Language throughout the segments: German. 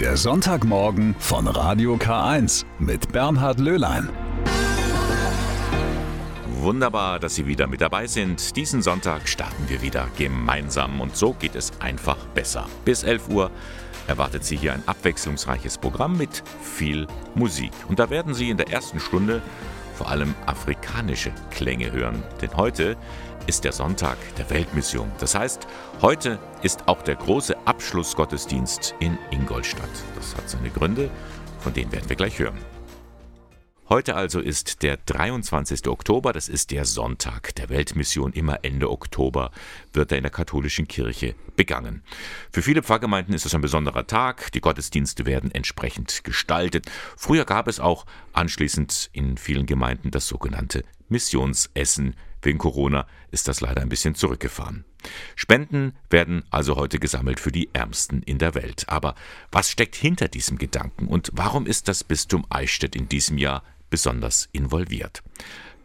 Der Sonntagmorgen von Radio K1 mit Bernhard Löhlein. Wunderbar, dass Sie wieder mit dabei sind. Diesen Sonntag starten wir wieder gemeinsam und so geht es einfach besser. Bis 11 Uhr erwartet Sie hier ein abwechslungsreiches Programm mit viel Musik. Und da werden Sie in der ersten Stunde vor allem afrikanische Klänge hören. Denn heute ist der Sonntag der Weltmission. Das heißt, heute ist auch der große Abschlussgottesdienst in Ingolstadt. Das hat seine Gründe, von denen werden wir gleich hören. Heute also ist der 23. Oktober, das ist der Sonntag der Weltmission. Immer Ende Oktober wird er in der katholischen Kirche begangen. Für viele Pfarrgemeinden ist es ein besonderer Tag. Die Gottesdienste werden entsprechend gestaltet. Früher gab es auch anschließend in vielen Gemeinden das sogenannte Missionsessen. Wegen Corona ist das leider ein bisschen zurückgefahren. Spenden werden also heute gesammelt für die Ärmsten in der Welt. Aber was steckt hinter diesem Gedanken und warum ist das Bistum Eichstätt in diesem Jahr besonders involviert.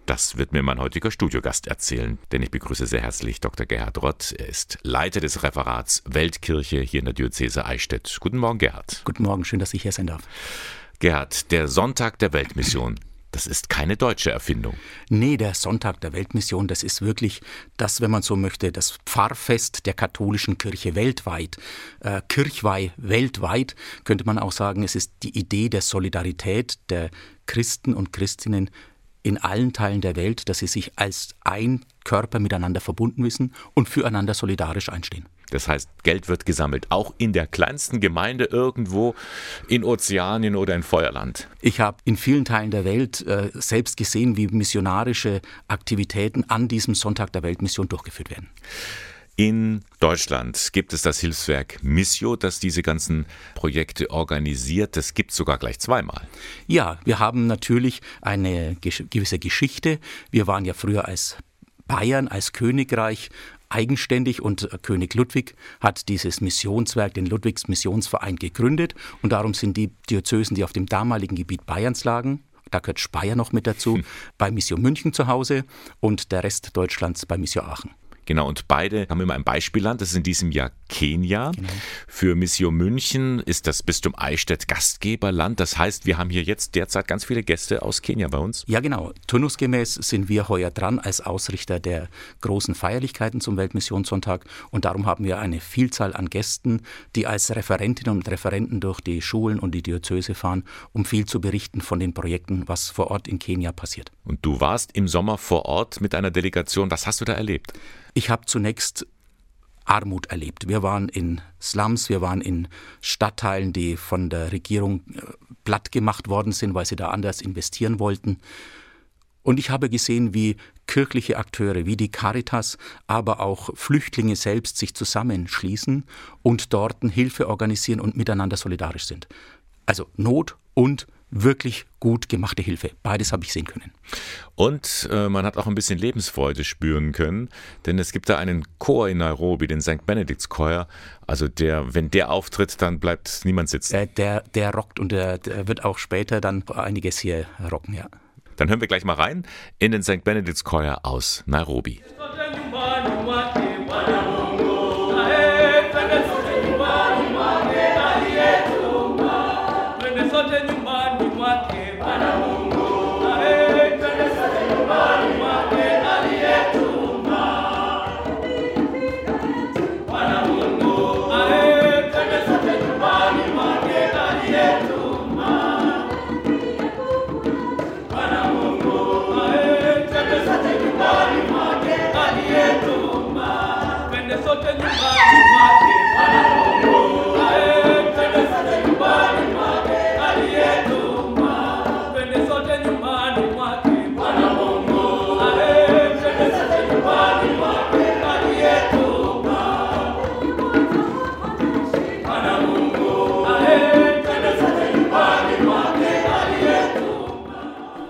Das wird mir mein heutiger Studiogast erzählen, denn ich begrüße sehr herzlich Dr. Gerhard Rott. Er ist Leiter des Referats Weltkirche hier in der Diözese Eichstätt. Guten Morgen, Gerhard. Guten Morgen, schön, dass ich hier sein darf. Gerhard, der Sonntag der Weltmission. Das ist keine deutsche Erfindung. Nee, der Sonntag der Weltmission, das ist wirklich das, wenn man so möchte, das Pfarrfest der katholischen Kirche weltweit. Äh, Kirchweih weltweit könnte man auch sagen, es ist die Idee der Solidarität der Christen und Christinnen in allen Teilen der Welt, dass sie sich als ein Körper miteinander verbunden wissen und füreinander solidarisch einstehen. Das heißt, Geld wird gesammelt, auch in der kleinsten Gemeinde irgendwo in Ozeanien oder in Feuerland. Ich habe in vielen Teilen der Welt äh, selbst gesehen, wie missionarische Aktivitäten an diesem Sonntag der Weltmission durchgeführt werden. In Deutschland gibt es das Hilfswerk Missio, das diese ganzen Projekte organisiert. Das gibt es sogar gleich zweimal. Ja, wir haben natürlich eine gewisse Geschichte. Wir waren ja früher als Bayern, als Königreich eigenständig und König Ludwig hat dieses Missionswerk, den Ludwigs Missionsverein, gegründet und darum sind die Diözesen, die auf dem damaligen Gebiet Bayerns lagen, da gehört Speyer noch mit dazu, hm. bei Mission München zu Hause und der Rest Deutschlands bei Mission Aachen. Genau, und beide haben immer ein Beispielland. Das ist in diesem Jahr Kenia. Genau. Für Mission München ist das Bistum Eichstätt Gastgeberland. Das heißt, wir haben hier jetzt derzeit ganz viele Gäste aus Kenia bei uns. Ja, genau. Turnusgemäß sind wir heuer dran als Ausrichter der großen Feierlichkeiten zum Weltmissionssonntag. Und darum haben wir eine Vielzahl an Gästen, die als Referentinnen und Referenten durch die Schulen und die Diözese fahren, um viel zu berichten von den Projekten, was vor Ort in Kenia passiert. Und du warst im Sommer vor Ort mit einer Delegation. Was hast du da erlebt? Ich habe zunächst Armut erlebt. Wir waren in Slums, wir waren in Stadtteilen, die von der Regierung äh, platt gemacht worden sind, weil sie da anders investieren wollten. Und ich habe gesehen, wie kirchliche Akteure wie die Caritas, aber auch Flüchtlinge selbst sich zusammenschließen und dort Hilfe organisieren und miteinander solidarisch sind. Also Not und wirklich gut gemachte Hilfe. Beides habe ich sehen können. Und äh, man hat auch ein bisschen Lebensfreude spüren können, denn es gibt da einen Chor in Nairobi, den St. Benedict's Choir. Also der, wenn der auftritt, dann bleibt niemand sitzen. Äh, der, der rockt und der, der wird auch später dann einiges hier rocken, ja. Dann hören wir gleich mal rein in den St. Benedict's Choir aus Nairobi.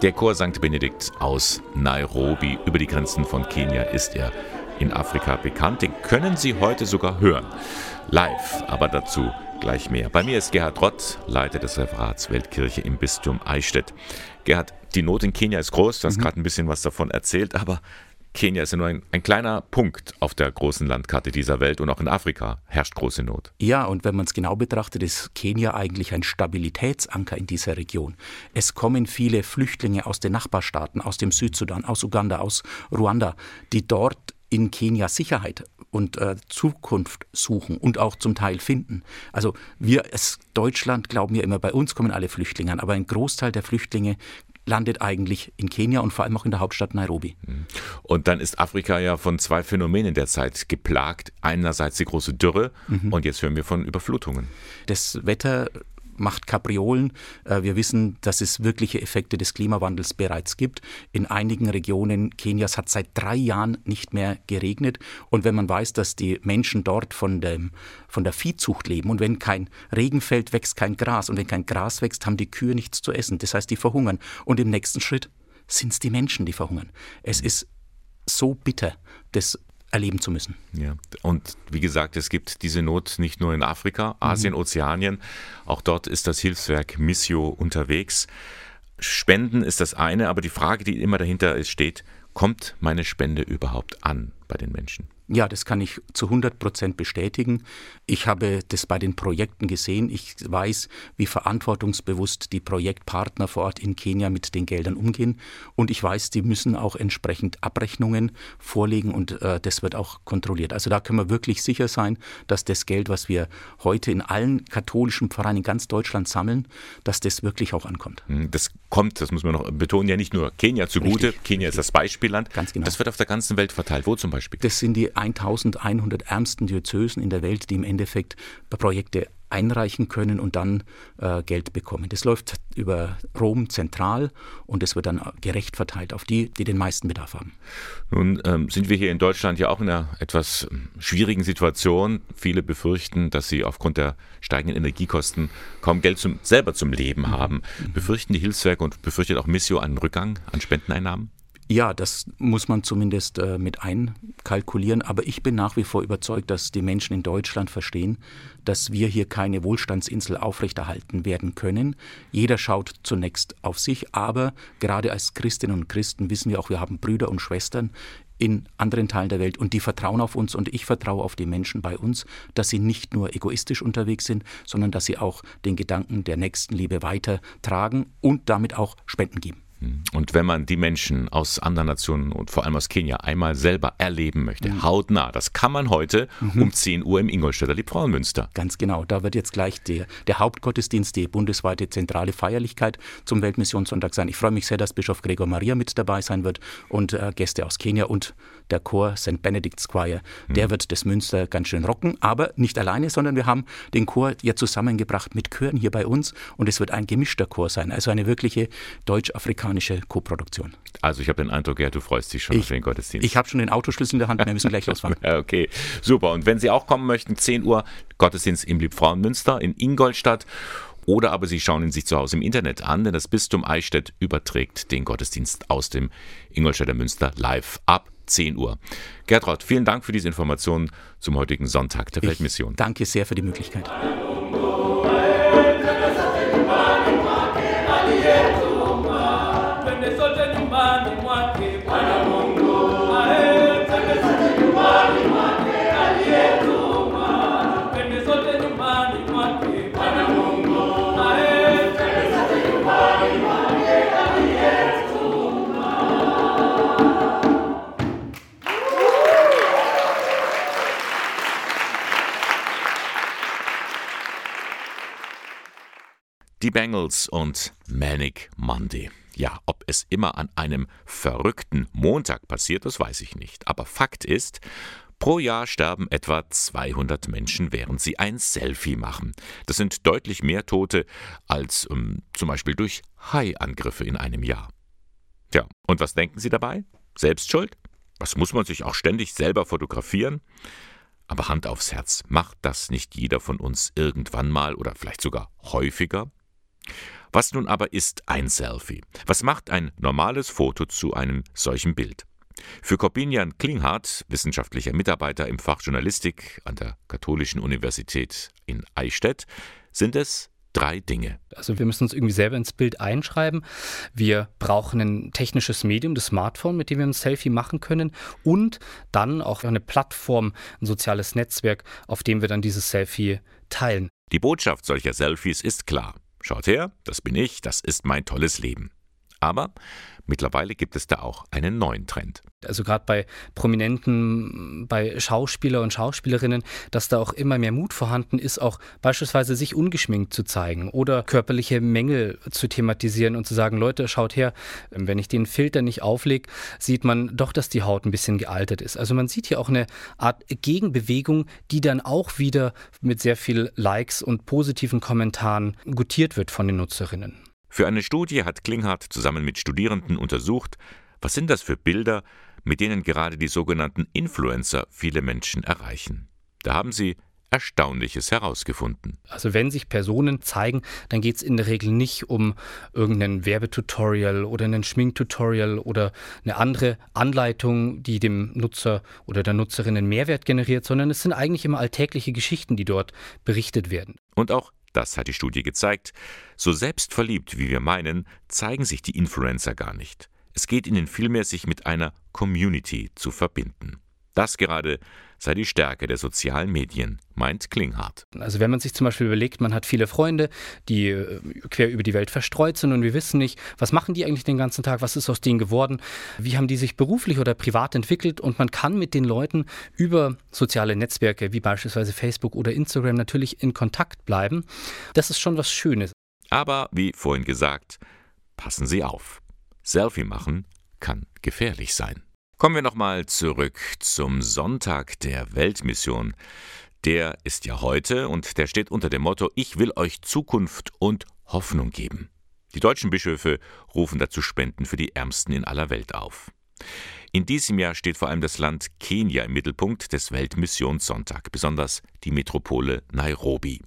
Der Chor St. Benedikt aus Nairobi. Über die Grenzen von Kenia ist er in Afrika bekannt. Den können Sie heute sogar hören. Live, aber dazu gleich mehr. Bei mir ist Gerhard Rott, Leiter des Referats Weltkirche im Bistum Eichstätt. Gerhard, die Not in Kenia ist groß, du hast mhm. gerade ein bisschen was davon erzählt, aber Kenia ist ja nur ein, ein, kleiner Punkt auf der großen Landkarte dieser Welt und auch in Afrika herrscht große Not. Ja, und wenn man es genau betrachtet, ist Kenia eigentlich ein Stabilitätsanker in dieser Region. Es kommen viele Flüchtlinge aus den Nachbarstaaten, aus dem Südsudan, aus Uganda, aus Ruanda, die dort in Kenia Sicherheit und äh, Zukunft suchen und auch zum Teil finden. Also wir als Deutschland glauben ja immer, bei uns kommen alle Flüchtlinge an, aber ein Großteil der Flüchtlinge landet eigentlich in Kenia und vor allem auch in der Hauptstadt Nairobi. Mhm. Und dann ist Afrika ja von zwei Phänomenen derzeit geplagt. Einerseits die große Dürre mhm. und jetzt hören wir von Überflutungen. Das Wetter macht Kapriolen. Äh, wir wissen, dass es wirkliche Effekte des Klimawandels bereits gibt. In einigen Regionen Kenias hat seit drei Jahren nicht mehr geregnet. Und wenn man weiß, dass die Menschen dort von, dem, von der Viehzucht leben und wenn kein Regen fällt, wächst kein Gras. Und wenn kein Gras wächst, haben die Kühe nichts zu essen. Das heißt, die verhungern. Und im nächsten Schritt sind es die Menschen, die verhungern. Es ist so bitter, das erleben zu müssen. Ja, und wie gesagt, es gibt diese Not nicht nur in Afrika, Asien, mhm. Ozeanien. Auch dort ist das Hilfswerk Missio unterwegs. Spenden ist das eine, aber die Frage, die immer dahinter steht, kommt meine Spende überhaupt an bei den Menschen? Ja, das kann ich zu 100 Prozent bestätigen. Ich habe das bei den Projekten gesehen. Ich weiß, wie verantwortungsbewusst die Projektpartner vor Ort in Kenia mit den Geldern umgehen. Und ich weiß, die müssen auch entsprechend Abrechnungen vorlegen und äh, das wird auch kontrolliert. Also da können wir wirklich sicher sein, dass das Geld, was wir heute in allen katholischen Pfarreien in ganz Deutschland sammeln, dass das wirklich auch ankommt. Hm, das kommt, das muss man noch betonen, ja nicht nur Kenia zugute. Richtig, Kenia richtig. ist das Beispielland. Ganz genau. Das wird auf der ganzen Welt verteilt. Wo zum Beispiel? Das sind die 1100 ärmsten Diözesen in der Welt, die im Endeffekt Projekte einreichen können und dann äh, Geld bekommen. Das läuft über Rom zentral und es wird dann gerecht verteilt auf die, die den meisten Bedarf haben. Nun ähm, sind wir hier in Deutschland ja auch in einer etwas ähm, schwierigen Situation. Viele befürchten, dass sie aufgrund der steigenden Energiekosten kaum Geld zum, selber zum Leben haben. Mhm. Befürchten die Hilfswerke und befürchtet auch Missio einen Rückgang an Spendeneinnahmen? Ja, das muss man zumindest äh, mit einkalkulieren. Aber ich bin nach wie vor überzeugt, dass die Menschen in Deutschland verstehen, dass wir hier keine Wohlstandsinsel aufrechterhalten werden können. Jeder schaut zunächst auf sich, aber gerade als Christinnen und Christen wissen wir auch, wir haben Brüder und Schwestern in anderen Teilen der Welt und die vertrauen auf uns und ich vertraue auf die Menschen bei uns, dass sie nicht nur egoistisch unterwegs sind, sondern dass sie auch den Gedanken der Nächstenliebe weitertragen und damit auch Spenden geben. Und wenn man die Menschen aus anderen Nationen und vor allem aus Kenia einmal selber erleben möchte, mhm. hautnah, das kann man heute mhm. um 10 Uhr im Ingolstädter Liebfrauenmünster. Ganz genau, da wird jetzt gleich der, der Hauptgottesdienst, die bundesweite zentrale Feierlichkeit zum Weltmissionssonntag sein. Ich freue mich sehr, dass Bischof Gregor Maria mit dabei sein wird und äh, Gäste aus Kenia und der Chor St. Benedict's Choir. Mhm. Der wird das Münster ganz schön rocken, aber nicht alleine, sondern wir haben den Chor ja zusammengebracht mit Chören hier bei uns und es wird ein gemischter Chor sein, also eine wirkliche deutsch-afrikanische Koproduktion. Also ich habe den Eindruck, ja, du freust dich schon ich, auf den Gottesdienst. Ich habe schon den Autoschlüssel in der Hand, wir müssen gleich losfahren. okay, super. Und wenn Sie auch kommen möchten, 10 Uhr Gottesdienst im Liebfrauenmünster in Ingolstadt. Oder aber Sie schauen ihn sich zu Hause im Internet an, denn das Bistum Eichstätt überträgt den Gottesdienst aus dem Ingolstädter Münster live ab 10 Uhr. Gertraud, vielen Dank für diese Informationen zum heutigen Sonntag der ich Weltmission. Danke sehr für die Möglichkeit. Die Bengals und Manic Monday. Ja, ob es immer an einem verrückten Montag passiert, das weiß ich nicht. Aber Fakt ist, Pro Jahr sterben etwa 200 Menschen, während sie ein Selfie machen. Das sind deutlich mehr Tote als ähm, zum Beispiel durch Haiangriffe in einem Jahr. Tja, und was denken Sie dabei? Selbstschuld? Was muss man sich auch ständig selber fotografieren? Aber Hand aufs Herz, macht das nicht jeder von uns irgendwann mal oder vielleicht sogar häufiger? Was nun aber ist ein Selfie? Was macht ein normales Foto zu einem solchen Bild? Für Corbinian Klinghardt, wissenschaftlicher Mitarbeiter im Fach Journalistik an der Katholischen Universität in Eichstätt, sind es drei Dinge. Also wir müssen uns irgendwie selber ins Bild einschreiben. Wir brauchen ein technisches Medium, das Smartphone, mit dem wir ein Selfie machen können und dann auch eine Plattform, ein soziales Netzwerk, auf dem wir dann dieses Selfie teilen. Die Botschaft solcher Selfies ist klar. Schaut her, das bin ich, das ist mein tolles Leben. Aber mittlerweile gibt es da auch einen neuen Trend. Also gerade bei Prominenten, bei Schauspieler und Schauspielerinnen, dass da auch immer mehr Mut vorhanden ist, auch beispielsweise sich ungeschminkt zu zeigen oder körperliche Mängel zu thematisieren und zu sagen, Leute, schaut her, wenn ich den Filter nicht auflege, sieht man doch, dass die Haut ein bisschen gealtert ist. Also man sieht hier auch eine Art Gegenbewegung, die dann auch wieder mit sehr viel Likes und positiven Kommentaren gutiert wird von den Nutzerinnen. Für eine Studie hat Klinghardt zusammen mit Studierenden untersucht, was sind das für Bilder, mit denen gerade die sogenannten Influencer viele Menschen erreichen. Da haben sie Erstaunliches herausgefunden. Also wenn sich Personen zeigen, dann geht es in der Regel nicht um irgendein Werbetutorial oder ein Schminktutorial oder eine andere Anleitung, die dem Nutzer oder der Nutzerin einen Mehrwert generiert, sondern es sind eigentlich immer alltägliche Geschichten, die dort berichtet werden. Und auch das hat die Studie gezeigt. So selbstverliebt, wie wir meinen, zeigen sich die Influencer gar nicht. Es geht ihnen vielmehr, sich mit einer Community zu verbinden. Das gerade sei die Stärke der sozialen Medien, meint Klinghardt. Also wenn man sich zum Beispiel überlegt, man hat viele Freunde, die äh, quer über die Welt verstreut sind und wir wissen nicht, was machen die eigentlich den ganzen Tag, was ist aus denen geworden, wie haben die sich beruflich oder privat entwickelt und man kann mit den Leuten über soziale Netzwerke wie beispielsweise Facebook oder Instagram natürlich in Kontakt bleiben. Das ist schon was Schönes. Aber wie vorhin gesagt, passen Sie auf. Selfie machen kann gefährlich sein. Kommen wir nochmal zurück zum Sonntag der Weltmission. Der ist ja heute und der steht unter dem Motto Ich will euch Zukunft und Hoffnung geben. Die deutschen Bischöfe rufen dazu Spenden für die Ärmsten in aller Welt auf. In diesem Jahr steht vor allem das Land Kenia im Mittelpunkt des Weltmissionssonntag, besonders die Metropole Nairobi.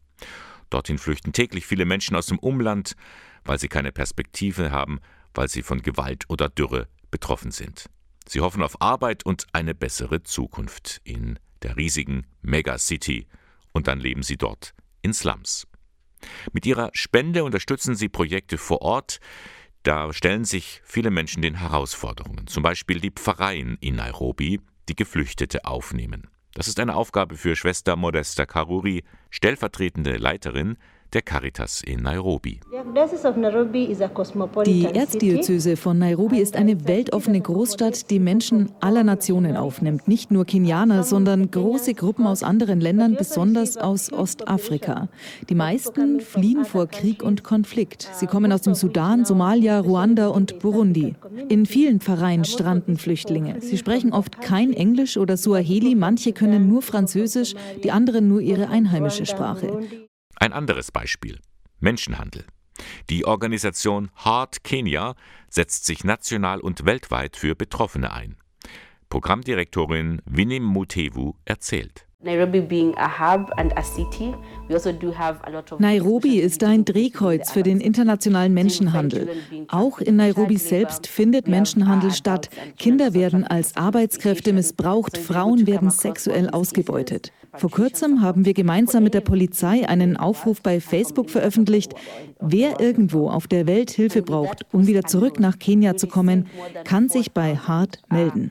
Dorthin flüchten täglich viele Menschen aus dem Umland, weil sie keine Perspektive haben, weil sie von Gewalt oder Dürre betroffen sind. Sie hoffen auf Arbeit und eine bessere Zukunft in der riesigen Megacity und dann leben sie dort in Slums. Mit ihrer Spende unterstützen sie Projekte vor Ort. Da stellen sich viele Menschen den Herausforderungen, zum Beispiel die Pfarreien in Nairobi, die Geflüchtete aufnehmen. Das ist eine Aufgabe für Schwester Modesta Karuri, stellvertretende Leiterin der Caritas in Nairobi. Die Erzdiözese von Nairobi ist eine weltoffene Großstadt, die Menschen aller Nationen aufnimmt. Nicht nur Kenianer, sondern große Gruppen aus anderen Ländern, besonders aus Ostafrika. Die meisten fliehen vor Krieg und Konflikt. Sie kommen aus dem Sudan, Somalia, Ruanda und Burundi. In vielen Pfarreien stranden Flüchtlinge. Sie sprechen oft kein Englisch oder Suaheli, manche können nur Französisch, die anderen nur ihre einheimische Sprache. Ein anderes Beispiel. Menschenhandel. Die Organisation Heart Kenya setzt sich national und weltweit für Betroffene ein. Programmdirektorin Winim Mutevu erzählt. Nairobi ist ein Drehkreuz für den internationalen Menschenhandel. Auch in Nairobi selbst findet Menschenhandel statt. Kinder werden als Arbeitskräfte missbraucht, Frauen werden sexuell ausgebeutet. Vor kurzem haben wir gemeinsam mit der Polizei einen Aufruf bei Facebook veröffentlicht. Wer irgendwo auf der Welt Hilfe braucht, um wieder zurück nach Kenia zu kommen, kann sich bei Hart melden.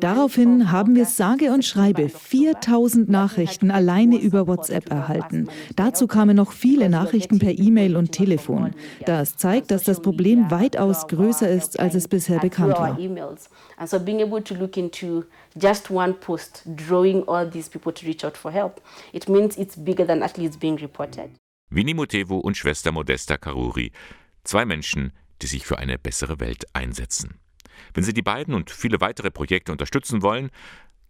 Daraufhin haben wir sage und schreibe 4000 Nachrichten alleine über WhatsApp erhalten. Dazu kamen noch viele Nachrichten per E-Mail und Telefon. Das zeigt, dass das Problem weitaus größer ist, als es bisher bekannt war. Also being able to look into just one post drawing all these people to reach out for help, it means it's bigger than actually it's being reported. Winnie Mutevu und Schwester Modesta Karuri, zwei Menschen, die sich für eine bessere Welt einsetzen. Wenn Sie die beiden und viele weitere Projekte unterstützen wollen,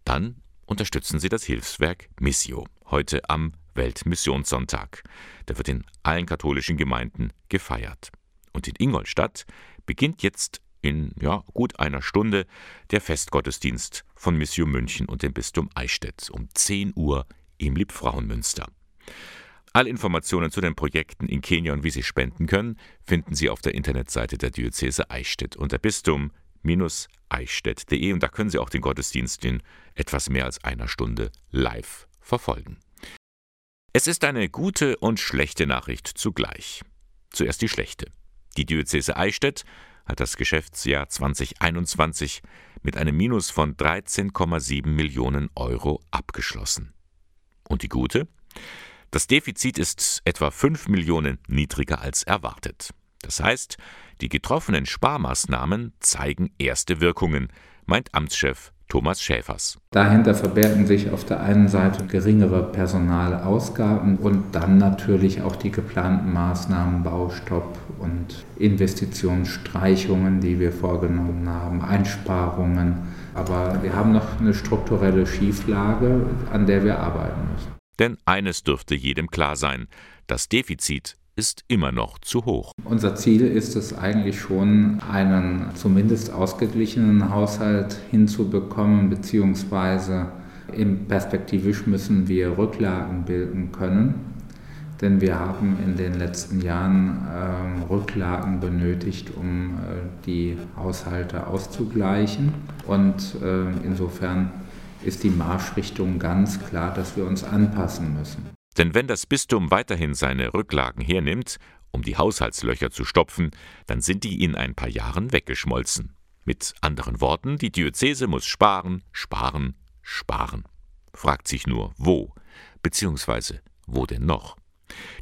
dann unterstützen Sie das Hilfswerk Missio heute am Weltmissionssonntag. Der wird in allen katholischen Gemeinden gefeiert. Und in Ingolstadt beginnt jetzt in ja, gut einer Stunde der Festgottesdienst von Missio München und dem Bistum Eichstätt um 10 Uhr im Liebfrauenmünster. Alle Informationen zu den Projekten in Kenia und wie Sie spenden können, finden Sie auf der Internetseite der Diözese Eichstätt unter Bistum eichstätt.de und da können Sie auch den Gottesdienst in etwas mehr als einer Stunde live verfolgen. Es ist eine gute und schlechte Nachricht zugleich. Zuerst die schlechte. Die Diözese Eichstätt hat das Geschäftsjahr 2021 mit einem Minus von 13,7 Millionen Euro abgeschlossen. Und die gute? Das Defizit ist etwa 5 Millionen niedriger als erwartet. Das heißt, die getroffenen Sparmaßnahmen zeigen erste Wirkungen, meint Amtschef Thomas Schäfers. Dahinter verbergen sich auf der einen Seite geringere Personalausgaben und dann natürlich auch die geplanten Maßnahmen, Baustopp und Investitionsstreichungen, die wir vorgenommen haben, Einsparungen. Aber wir haben noch eine strukturelle Schieflage, an der wir arbeiten müssen. Denn eines dürfte jedem klar sein, das Defizit ist immer noch zu hoch. Unser Ziel ist es eigentlich schon, einen zumindest ausgeglichenen Haushalt hinzubekommen, beziehungsweise im perspektivisch müssen wir Rücklagen bilden können, denn wir haben in den letzten Jahren äh, Rücklagen benötigt, um äh, die Haushalte auszugleichen. Und äh, insofern ist die Marschrichtung ganz klar, dass wir uns anpassen müssen. Denn wenn das Bistum weiterhin seine Rücklagen hernimmt, um die Haushaltslöcher zu stopfen, dann sind die in ein paar Jahren weggeschmolzen. Mit anderen Worten, die Diözese muss sparen, sparen, sparen. Fragt sich nur, wo, beziehungsweise wo denn noch?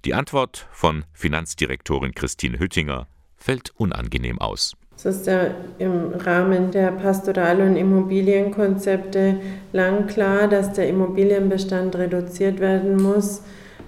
Die Antwort von Finanzdirektorin Christine Hüttinger fällt unangenehm aus. Es ist ja im Rahmen der Pastoral- und Immobilienkonzepte lang klar, dass der Immobilienbestand reduziert werden muss,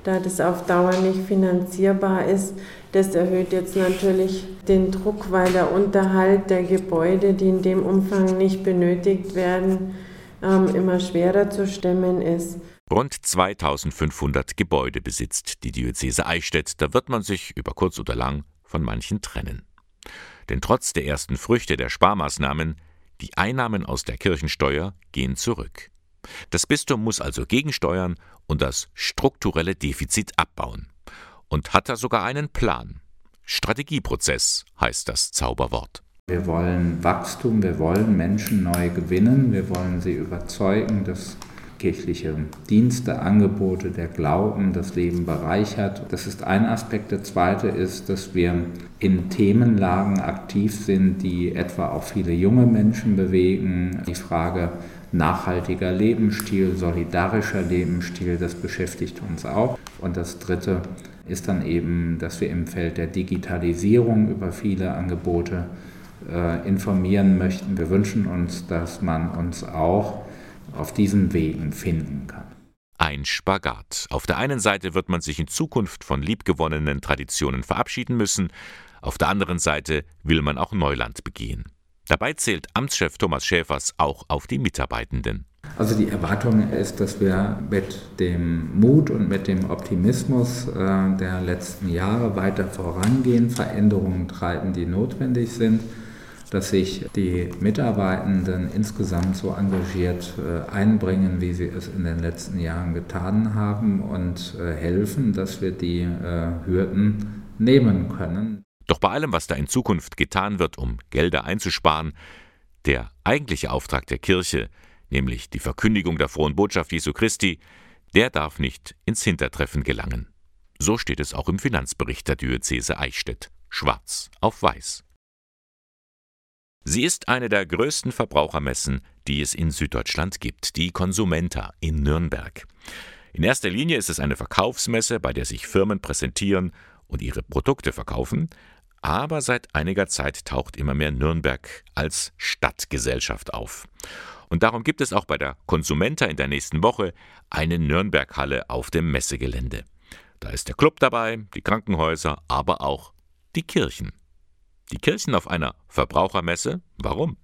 da das auf Dauer nicht finanzierbar ist. Das erhöht jetzt natürlich den Druck, weil der Unterhalt der Gebäude, die in dem Umfang nicht benötigt werden, ähm, immer schwerer zu stemmen ist. Rund 2500 Gebäude besitzt die Diözese Eichstätt. Da wird man sich über kurz oder lang von manchen trennen. Denn trotz der ersten Früchte der Sparmaßnahmen, die Einnahmen aus der Kirchensteuer gehen zurück. Das Bistum muss also gegensteuern und das strukturelle Defizit abbauen. Und hat da sogar einen Plan. Strategieprozess heißt das Zauberwort. Wir wollen Wachstum, wir wollen Menschen neu gewinnen, wir wollen sie überzeugen, dass kirchliche Dienste, Angebote, der Glauben das Leben bereichert. Das ist ein Aspekt. Der zweite ist, dass wir in Themenlagen aktiv sind, die etwa auch viele junge Menschen bewegen. Die Frage nachhaltiger Lebensstil, solidarischer Lebensstil, das beschäftigt uns auch. Und das dritte ist dann eben, dass wir im Feld der Digitalisierung über viele Angebote äh, informieren möchten. Wir wünschen uns, dass man uns auch auf diesen Wegen finden kann. Ein Spagat. Auf der einen Seite wird man sich in Zukunft von liebgewonnenen Traditionen verabschieden müssen, auf der anderen Seite will man auch Neuland begehen. Dabei zählt Amtschef Thomas Schäfers auch auf die Mitarbeitenden. Also die Erwartung ist, dass wir mit dem Mut und mit dem Optimismus äh, der letzten Jahre weiter vorangehen, Veränderungen treiben, die notwendig sind dass sich die Mitarbeitenden insgesamt so engagiert äh, einbringen, wie sie es in den letzten Jahren getan haben und äh, helfen, dass wir die äh, Hürden nehmen können. Doch bei allem, was da in Zukunft getan wird, um Gelder einzusparen, der eigentliche Auftrag der Kirche, nämlich die Verkündigung der frohen Botschaft Jesu Christi, der darf nicht ins Hintertreffen gelangen. So steht es auch im Finanzbericht der Diözese Eichstätt. Schwarz auf weiß. Sie ist eine der größten Verbrauchermessen, die es in Süddeutschland gibt, die Consumenta in Nürnberg. In erster Linie ist es eine Verkaufsmesse, bei der sich Firmen präsentieren und ihre Produkte verkaufen, aber seit einiger Zeit taucht immer mehr Nürnberg als Stadtgesellschaft auf. Und darum gibt es auch bei der Consumenta in der nächsten Woche eine Nürnberghalle auf dem Messegelände. Da ist der Club dabei, die Krankenhäuser, aber auch die Kirchen. Die Kirchen auf einer Verbrauchermesse? Warum?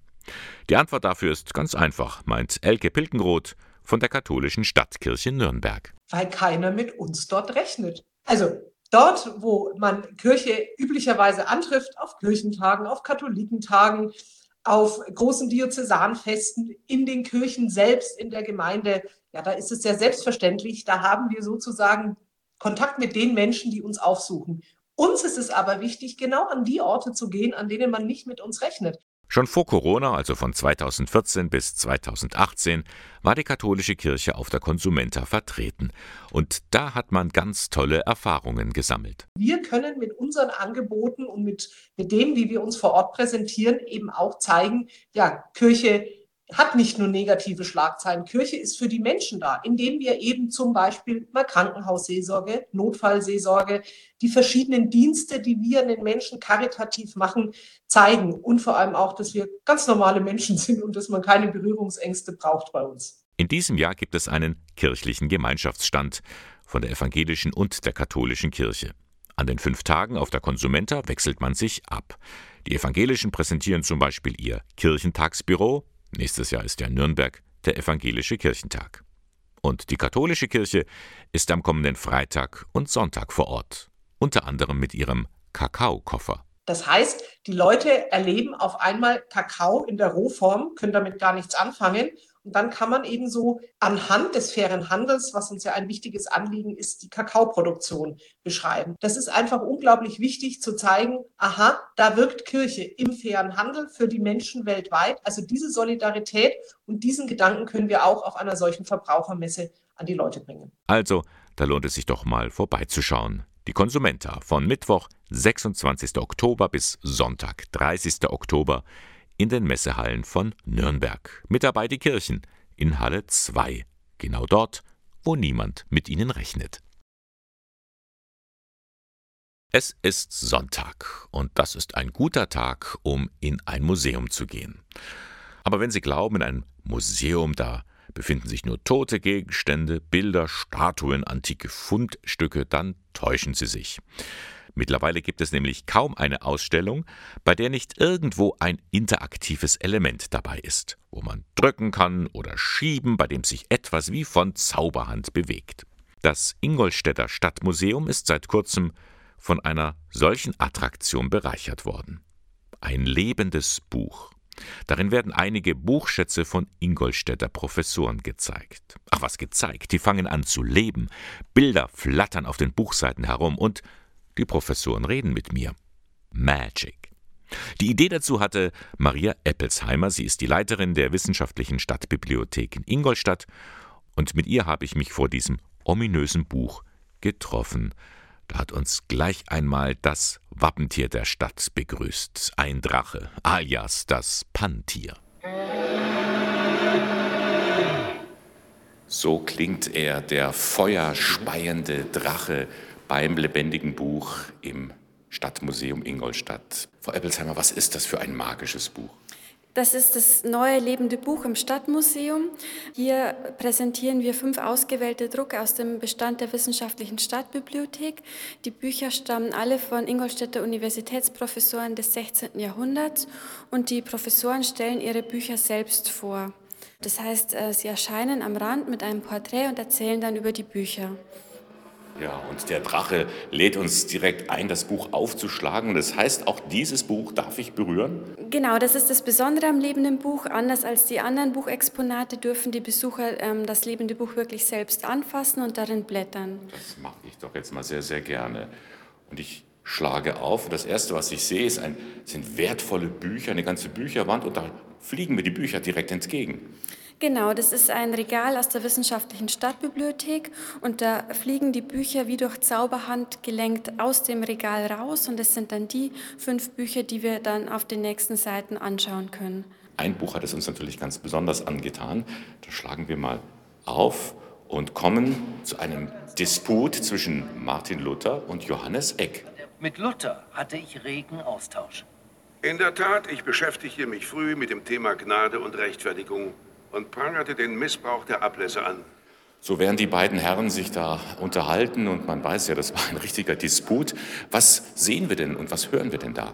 Die Antwort dafür ist ganz einfach, meint Elke Pilkenroth von der katholischen Stadtkirche Nürnberg. Weil keiner mit uns dort rechnet. Also dort, wo man Kirche üblicherweise antrifft, auf Kirchentagen, auf Katholikentagen, auf großen Diözesanfesten, in den Kirchen selbst, in der Gemeinde, ja, da ist es sehr selbstverständlich, da haben wir sozusagen Kontakt mit den Menschen, die uns aufsuchen. Uns ist es aber wichtig, genau an die Orte zu gehen, an denen man nicht mit uns rechnet. Schon vor Corona, also von 2014 bis 2018, war die katholische Kirche auf der Konsumenta vertreten. Und da hat man ganz tolle Erfahrungen gesammelt. Wir können mit unseren Angeboten und mit, mit dem, wie wir uns vor Ort präsentieren, eben auch zeigen, ja, Kirche hat nicht nur negative Schlagzeilen. Kirche ist für die Menschen da, indem wir eben zum Beispiel mal Krankenhausseelsorge, Notfallseelsorge, die verschiedenen Dienste, die wir den Menschen karitativ machen, zeigen. Und vor allem auch, dass wir ganz normale Menschen sind und dass man keine Berührungsängste braucht bei uns. In diesem Jahr gibt es einen kirchlichen Gemeinschaftsstand von der evangelischen und der katholischen Kirche. An den fünf Tagen auf der Konsumenta wechselt man sich ab. Die Evangelischen präsentieren zum Beispiel ihr Kirchentagsbüro, Nächstes Jahr ist ja Nürnberg der Evangelische Kirchentag. Und die katholische Kirche ist am kommenden Freitag und Sonntag vor Ort, unter anderem mit ihrem Kakaokoffer. Das heißt, die Leute erleben auf einmal Kakao in der Rohform, können damit gar nichts anfangen und dann kann man eben so anhand des fairen Handels, was uns ja ein wichtiges Anliegen ist, die Kakaoproduktion beschreiben. Das ist einfach unglaublich wichtig zu zeigen, aha, da wirkt Kirche im fairen Handel für die Menschen weltweit. Also diese Solidarität und diesen Gedanken können wir auch auf einer solchen Verbrauchermesse an die Leute bringen. Also, da lohnt es sich doch mal vorbeizuschauen. Die Konsumenta von Mittwoch, 26. Oktober bis Sonntag, 30. Oktober in den Messehallen von Nürnberg. Mit dabei die Kirchen in Halle 2, genau dort, wo niemand mit ihnen rechnet. Es ist Sonntag und das ist ein guter Tag, um in ein Museum zu gehen. Aber wenn Sie glauben, in einem Museum, da befinden sich nur tote Gegenstände, Bilder, Statuen, antike Fundstücke, dann täuschen Sie sich. Mittlerweile gibt es nämlich kaum eine Ausstellung, bei der nicht irgendwo ein interaktives Element dabei ist, wo man drücken kann oder schieben, bei dem sich etwas wie von Zauberhand bewegt. Das Ingolstädter Stadtmuseum ist seit kurzem von einer solchen Attraktion bereichert worden. Ein lebendes Buch. Darin werden einige Buchschätze von Ingolstädter Professoren gezeigt. Ach was gezeigt, die fangen an zu leben. Bilder flattern auf den Buchseiten herum und die Professoren reden mit mir. Magic. Die Idee dazu hatte Maria Eppelsheimer. Sie ist die Leiterin der Wissenschaftlichen Stadtbibliothek in Ingolstadt. Und mit ihr habe ich mich vor diesem ominösen Buch getroffen. Da hat uns gleich einmal das Wappentier der Stadt begrüßt. Ein Drache, alias das Panntier. So klingt er, der feuerspeiende Drache, beim lebendigen Buch im Stadtmuseum Ingolstadt. Frau Eppelsheimer, was ist das für ein magisches Buch? Das ist das neue lebende Buch im Stadtmuseum. Hier präsentieren wir fünf ausgewählte Drucke aus dem Bestand der Wissenschaftlichen Stadtbibliothek. Die Bücher stammen alle von Ingolstädter Universitätsprofessoren des 16. Jahrhunderts und die Professoren stellen ihre Bücher selbst vor. Das heißt, äh, sie erscheinen am Rand mit einem Porträt und erzählen dann über die Bücher. Ja, und der Drache lädt uns direkt ein, das Buch aufzuschlagen. Das heißt, auch dieses Buch darf ich berühren? Genau, das ist das Besondere am lebenden Buch. Anders als die anderen Buchexponate dürfen die Besucher ähm, das lebende Buch wirklich selbst anfassen und darin blättern. Das mache ich doch jetzt mal sehr, sehr gerne. Und ich schlage auf. Und das Erste, was ich sehe, ist ein, sind wertvolle Bücher, eine ganze Bücherwand. Und da fliegen mir die Bücher direkt entgegen. Genau, das ist ein Regal aus der Wissenschaftlichen Stadtbibliothek und da fliegen die Bücher wie durch Zauberhand gelenkt aus dem Regal raus und das sind dann die fünf Bücher, die wir dann auf den nächsten Seiten anschauen können. Ein Buch hat es uns natürlich ganz besonders angetan. Da schlagen wir mal auf und kommen zu einem Disput zwischen Martin Luther und Johannes Eck. Mit Luther hatte ich regen Austausch. In der Tat, ich beschäftigte mich früh mit dem Thema Gnade und Rechtfertigung und prangerte den Missbrauch der Ablässe an. So werden die beiden Herren sich da unterhalten und man weiß ja, das war ein richtiger Disput. Was sehen wir denn und was hören wir denn da?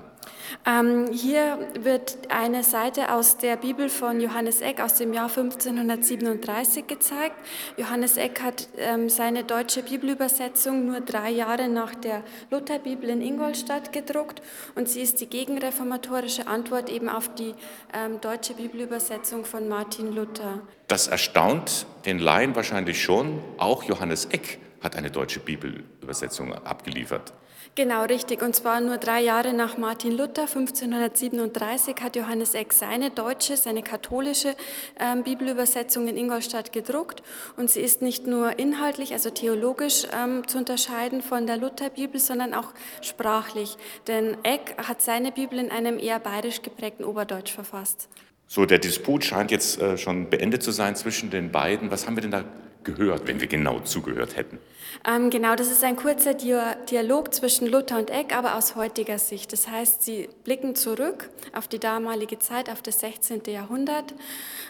Ähm, hier wird eine Seite aus der Bibel von Johannes Eck aus dem Jahr 1537 gezeigt. Johannes Eck hat ähm, seine deutsche Bibelübersetzung nur drei Jahre nach der Lutherbibel in Ingolstadt gedruckt und sie ist die gegenreformatorische Antwort eben auf die ähm, deutsche Bibelübersetzung von Martin Luther. Das erstaunt den Laien wahrscheinlich schon. Auch Johannes Eck hat eine deutsche Bibelübersetzung abgeliefert. Genau, richtig. Und zwar nur drei Jahre nach Martin Luther, 1537, hat Johannes Eck seine deutsche, seine katholische ähm, Bibelübersetzung in Ingolstadt gedruckt. Und sie ist nicht nur inhaltlich, also theologisch ähm, zu unterscheiden von der Lutherbibel, sondern auch sprachlich. Denn Eck hat seine Bibel in einem eher bayerisch geprägten Oberdeutsch verfasst. So, der Disput scheint jetzt äh, schon beendet zu sein zwischen den beiden. Was haben wir denn da gehört, wenn wir genau zugehört hätten? Ähm, genau, das ist ein kurzer Dialog zwischen Luther und Eck, aber aus heutiger Sicht. Das heißt, sie blicken zurück auf die damalige Zeit, auf das 16. Jahrhundert,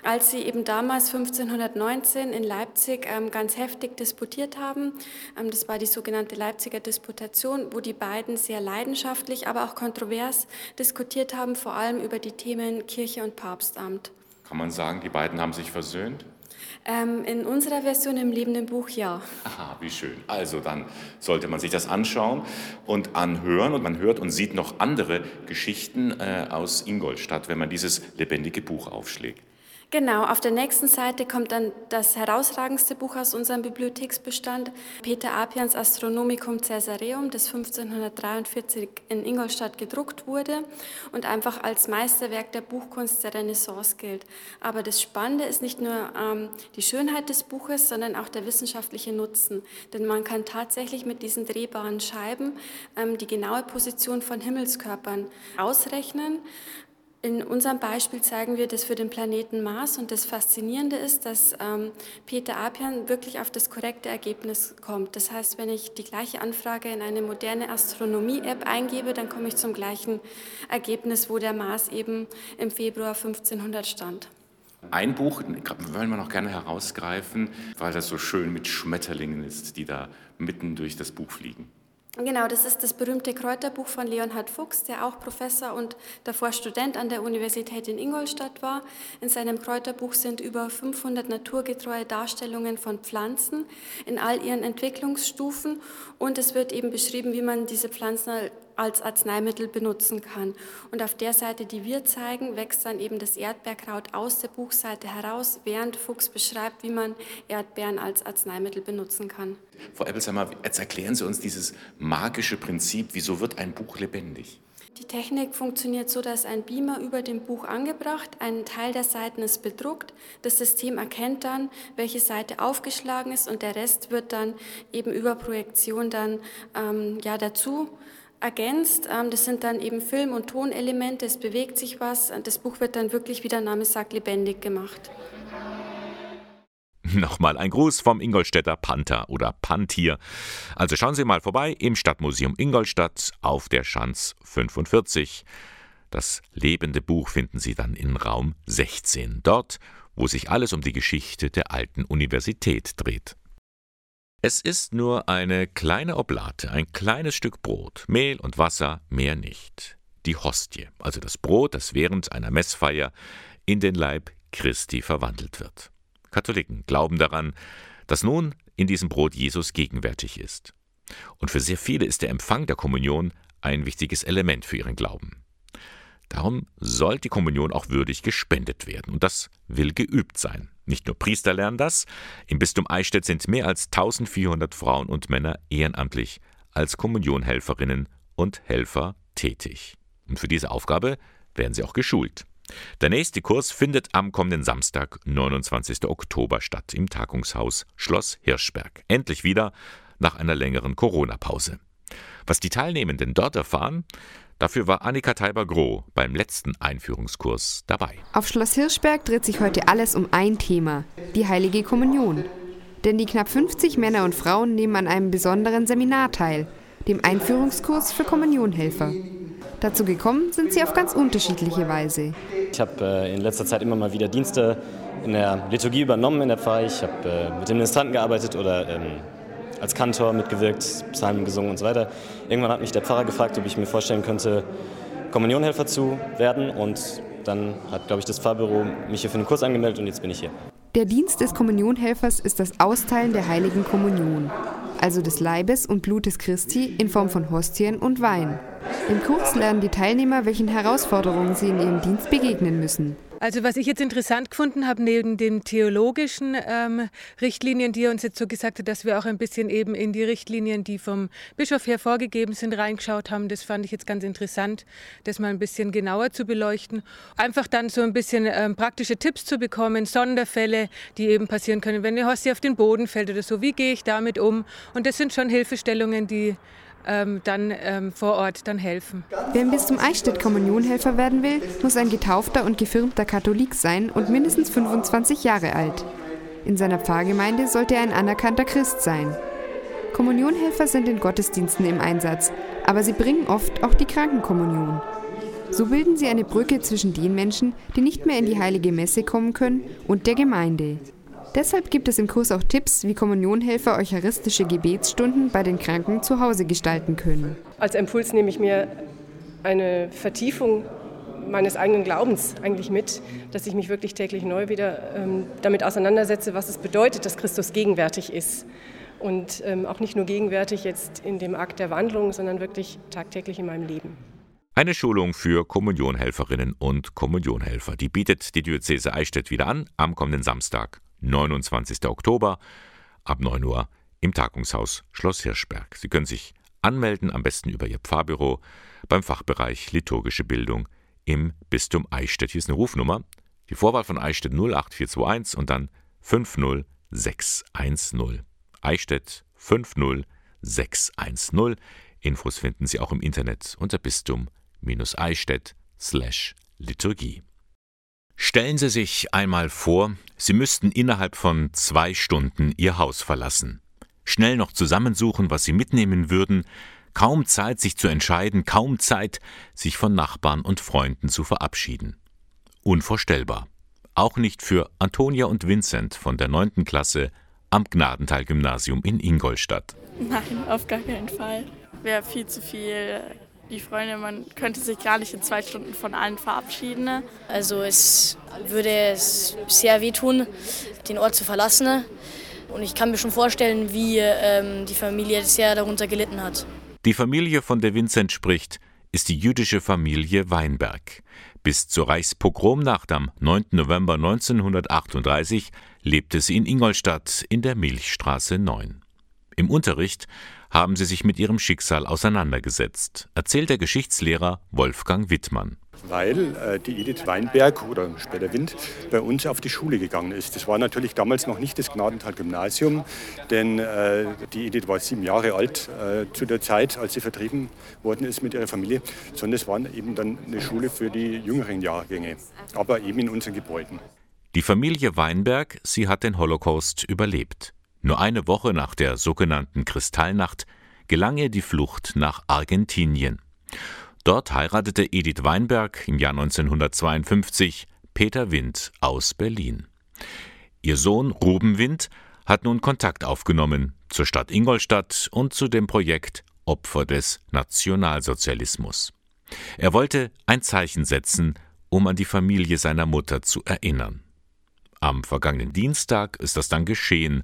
als sie eben damals 1519 in Leipzig ähm, ganz heftig disputiert haben. Ähm, das war die sogenannte Leipziger Disputation, wo die beiden sehr leidenschaftlich, aber auch kontrovers diskutiert haben, vor allem über die Themen Kirche und Papstamt. Kann man sagen, die beiden haben sich versöhnt? Ähm, in unserer Version im lebenden Buch ja. Aha, wie schön. Also dann sollte man sich das anschauen und anhören und man hört und sieht noch andere Geschichten äh, aus Ingolstadt, wenn man dieses lebendige Buch aufschlägt. Genau, auf der nächsten Seite kommt dann das herausragendste Buch aus unserem Bibliotheksbestand, Peter Apians Astronomicum Caesareum, das 1543 in Ingolstadt gedruckt wurde und einfach als Meisterwerk der Buchkunst der Renaissance gilt. Aber das Spannende ist nicht nur ähm, die Schönheit des Buches, sondern auch der wissenschaftliche Nutzen. Denn man kann tatsächlich mit diesen drehbaren Scheiben ähm, die genaue Position von Himmelskörpern ausrechnen in unserem Beispiel zeigen wir das für den Planeten Mars und das Faszinierende ist, dass ähm, Peter Apian wirklich auf das korrekte Ergebnis kommt. Das heißt, wenn ich die gleiche Anfrage in eine moderne Astronomie-App eingebe, dann komme ich zum gleichen Ergebnis, wo der Mars eben im Februar 1500 stand. Ein Buch wollen wir noch gerne herausgreifen, weil das so schön mit Schmetterlingen ist, die da mitten durch das Buch fliegen. Genau, das ist das berühmte Kräuterbuch von Leonhard Fuchs, der auch Professor und davor Student an der Universität in Ingolstadt war. In seinem Kräuterbuch sind über 500 naturgetreue Darstellungen von Pflanzen in all ihren Entwicklungsstufen und es wird eben beschrieben, wie man diese Pflanzen als Arzneimittel benutzen kann. Und auf der Seite, die wir zeigen, wächst dann eben das Erdbeerkraut aus der Buchseite heraus, während Fuchs beschreibt, wie man Erdbeeren als Arzneimittel benutzen kann. Frau Ebbelsheimer, jetzt erklären Sie uns dieses magische Prinzip, wieso wird ein Buch lebendig? Die Technik funktioniert so, dass ein Beamer über dem Buch angebracht, ein Teil der Seiten ist bedruckt, das System erkennt dann, welche Seite aufgeschlagen ist und der Rest wird dann eben über Projektion dann ähm, ja, dazu ergänzt. Ähm, das sind dann eben Film- und Tonelemente, es bewegt sich was. Das Buch wird dann wirklich, wie der Name sagt, lebendig gemacht. Nochmal ein Gruß vom Ingolstädter Panther oder Pantier. Also schauen Sie mal vorbei im Stadtmuseum Ingolstadt auf der Schanz 45. Das lebende Buch finden Sie dann in Raum 16, dort, wo sich alles um die Geschichte der alten Universität dreht. Es ist nur eine kleine Oblate, ein kleines Stück Brot, Mehl und Wasser, mehr nicht. Die Hostie, also das Brot, das während einer Messfeier in den Leib Christi verwandelt wird. Katholiken glauben daran, dass nun in diesem Brot Jesus gegenwärtig ist. Und für sehr viele ist der Empfang der Kommunion ein wichtiges Element für ihren Glauben. Darum soll die Kommunion auch würdig gespendet werden. Und das will geübt sein. Nicht nur Priester lernen das. Im Bistum Eichstätt sind mehr als 1400 Frauen und Männer ehrenamtlich als Kommunionhelferinnen und Helfer tätig. Und für diese Aufgabe werden sie auch geschult. Der nächste Kurs findet am kommenden Samstag, 29. Oktober statt im Tagungshaus Schloss Hirschberg. Endlich wieder nach einer längeren Corona-Pause. Was die Teilnehmenden dort erfahren, Dafür war Annika Teiber-Groh beim letzten Einführungskurs dabei. Auf Schloss Hirschberg dreht sich heute alles um ein Thema, die Heilige Kommunion. Denn die knapp 50 Männer und Frauen nehmen an einem besonderen Seminar teil, dem Einführungskurs für Kommunionhelfer. Dazu gekommen sind sie auf ganz unterschiedliche Weise. Ich habe äh, in letzter Zeit immer mal wieder Dienste in der Liturgie übernommen in der Pfarre. Ich habe äh, mit den Ministranten gearbeitet oder ähm, als Kantor mitgewirkt, Psalmen gesungen und so weiter. Irgendwann hat mich der Pfarrer gefragt, ob ich mir vorstellen könnte, Kommunionhelfer zu werden. Und dann hat, glaube ich, das Pfarrbüro mich hier für einen Kurs angemeldet und jetzt bin ich hier. Der Dienst des Kommunionhelfers ist das Austeilen der heiligen Kommunion, also des Leibes und Blutes Christi in Form von Hostien und Wein. Im Kurs lernen die Teilnehmer, welchen Herausforderungen sie in ihrem Dienst begegnen müssen. Also was ich jetzt interessant gefunden habe, neben den theologischen ähm, Richtlinien, die er uns jetzt so gesagt hat, dass wir auch ein bisschen eben in die Richtlinien, die vom Bischof her vorgegeben sind, reingeschaut haben. Das fand ich jetzt ganz interessant, das mal ein bisschen genauer zu beleuchten. Einfach dann so ein bisschen ähm, praktische Tipps zu bekommen, Sonderfälle, die eben passieren können, wenn eine Hostie auf den Boden fällt oder so. Wie gehe ich damit um? Und das sind schon Hilfestellungen, die ähm, dann ähm, vor Ort dann helfen. Wer im Bistum Eichstätt Kommunionhelfer werden will, muss ein getaufter und gefirmter Katholik sein und mindestens 25 Jahre alt. In seiner Pfarrgemeinde sollte er ein anerkannter Christ sein. Kommunionhelfer sind in Gottesdiensten im Einsatz, aber sie bringen oft auch die Krankenkommunion. So bilden sie eine Brücke zwischen den Menschen, die nicht mehr in die heilige Messe kommen können, und der Gemeinde. Deshalb gibt es im Kurs auch Tipps, wie Kommunionhelfer eucharistische Gebetsstunden bei den Kranken zu Hause gestalten können. Als Impuls nehme ich mir eine Vertiefung meines eigenen Glaubens eigentlich mit, dass ich mich wirklich täglich neu wieder ähm, damit auseinandersetze, was es bedeutet, dass Christus gegenwärtig ist. Und ähm, auch nicht nur gegenwärtig jetzt in dem Akt der Wandlung, sondern wirklich tagtäglich in meinem Leben. Eine Schulung für Kommunionhelferinnen und Kommunionhelfer. Die bietet die Diözese Eichstätt wieder an am kommenden Samstag. 29. Oktober ab 9 Uhr im Tagungshaus Schloss Hirschberg. Sie können sich anmelden, am besten über Ihr Pfarrbüro beim Fachbereich Liturgische Bildung im Bistum Eichstätt. Hier ist eine Rufnummer, die Vorwahl von Eichstätt 08421 und dann 50610. Eichstätt 50610. Infos finden Sie auch im Internet unter bistum-eichstätt slash Liturgie. Stellen Sie sich einmal vor, Sie müssten innerhalb von zwei Stunden Ihr Haus verlassen. Schnell noch zusammensuchen, was Sie mitnehmen würden, kaum Zeit, sich zu entscheiden, kaum Zeit, sich von Nachbarn und Freunden zu verabschieden. Unvorstellbar. Auch nicht für Antonia und Vincent von der 9. Klasse am Gnadental-Gymnasium in Ingolstadt. Nein, auf gar keinen Fall. Wäre viel zu viel die Freunde, man könnte sich gar nicht in zwei Stunden von allen verabschieden. Also es würde es sehr wehtun, den Ort zu verlassen. Und ich kann mir schon vorstellen, wie ähm, die Familie sehr darunter gelitten hat. Die Familie, von der Vincent spricht, ist die jüdische Familie Weinberg. Bis zur Reichspogromnacht am 9. November 1938 lebte sie in Ingolstadt in der Milchstraße 9. Im Unterricht haben sie sich mit ihrem Schicksal auseinandergesetzt, erzählt der Geschichtslehrer Wolfgang Wittmann weil äh, die Edith Weinberg oder später Wind bei uns auf die Schule gegangen ist. Das war natürlich damals noch nicht das Gnadental-Gymnasium, denn äh, die Edith war sieben Jahre alt äh, zu der Zeit, als sie vertrieben worden ist mit ihrer Familie, sondern es war eben dann eine Schule für die jüngeren Jahrgänge, aber eben in unseren Gebäuden. Die Familie Weinberg, sie hat den Holocaust überlebt. Nur eine Woche nach der sogenannten Kristallnacht gelang ihr die Flucht nach Argentinien. Dort heiratete Edith Weinberg im Jahr 1952 Peter Wind aus Berlin. Ihr Sohn Ruben Wind hat nun Kontakt aufgenommen zur Stadt Ingolstadt und zu dem Projekt Opfer des Nationalsozialismus. Er wollte ein Zeichen setzen, um an die Familie seiner Mutter zu erinnern. Am vergangenen Dienstag ist das dann geschehen,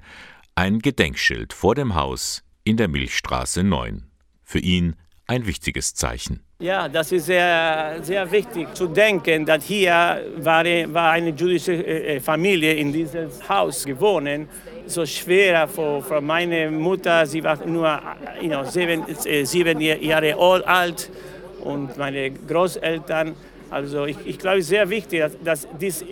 ein Gedenkschild vor dem Haus in der Milchstraße 9. Für ihn ein wichtiges Zeichen. Ja, das ist sehr, sehr wichtig zu denken, dass hier war, war eine jüdische äh, äh, Familie in diesem Haus gewohnt. So schwer für, für meine Mutter, sie war nur you know, sieben, äh, sieben Jahre alt und meine Großeltern. Also ich, ich glaube, es ist sehr wichtig, dass, dass dies,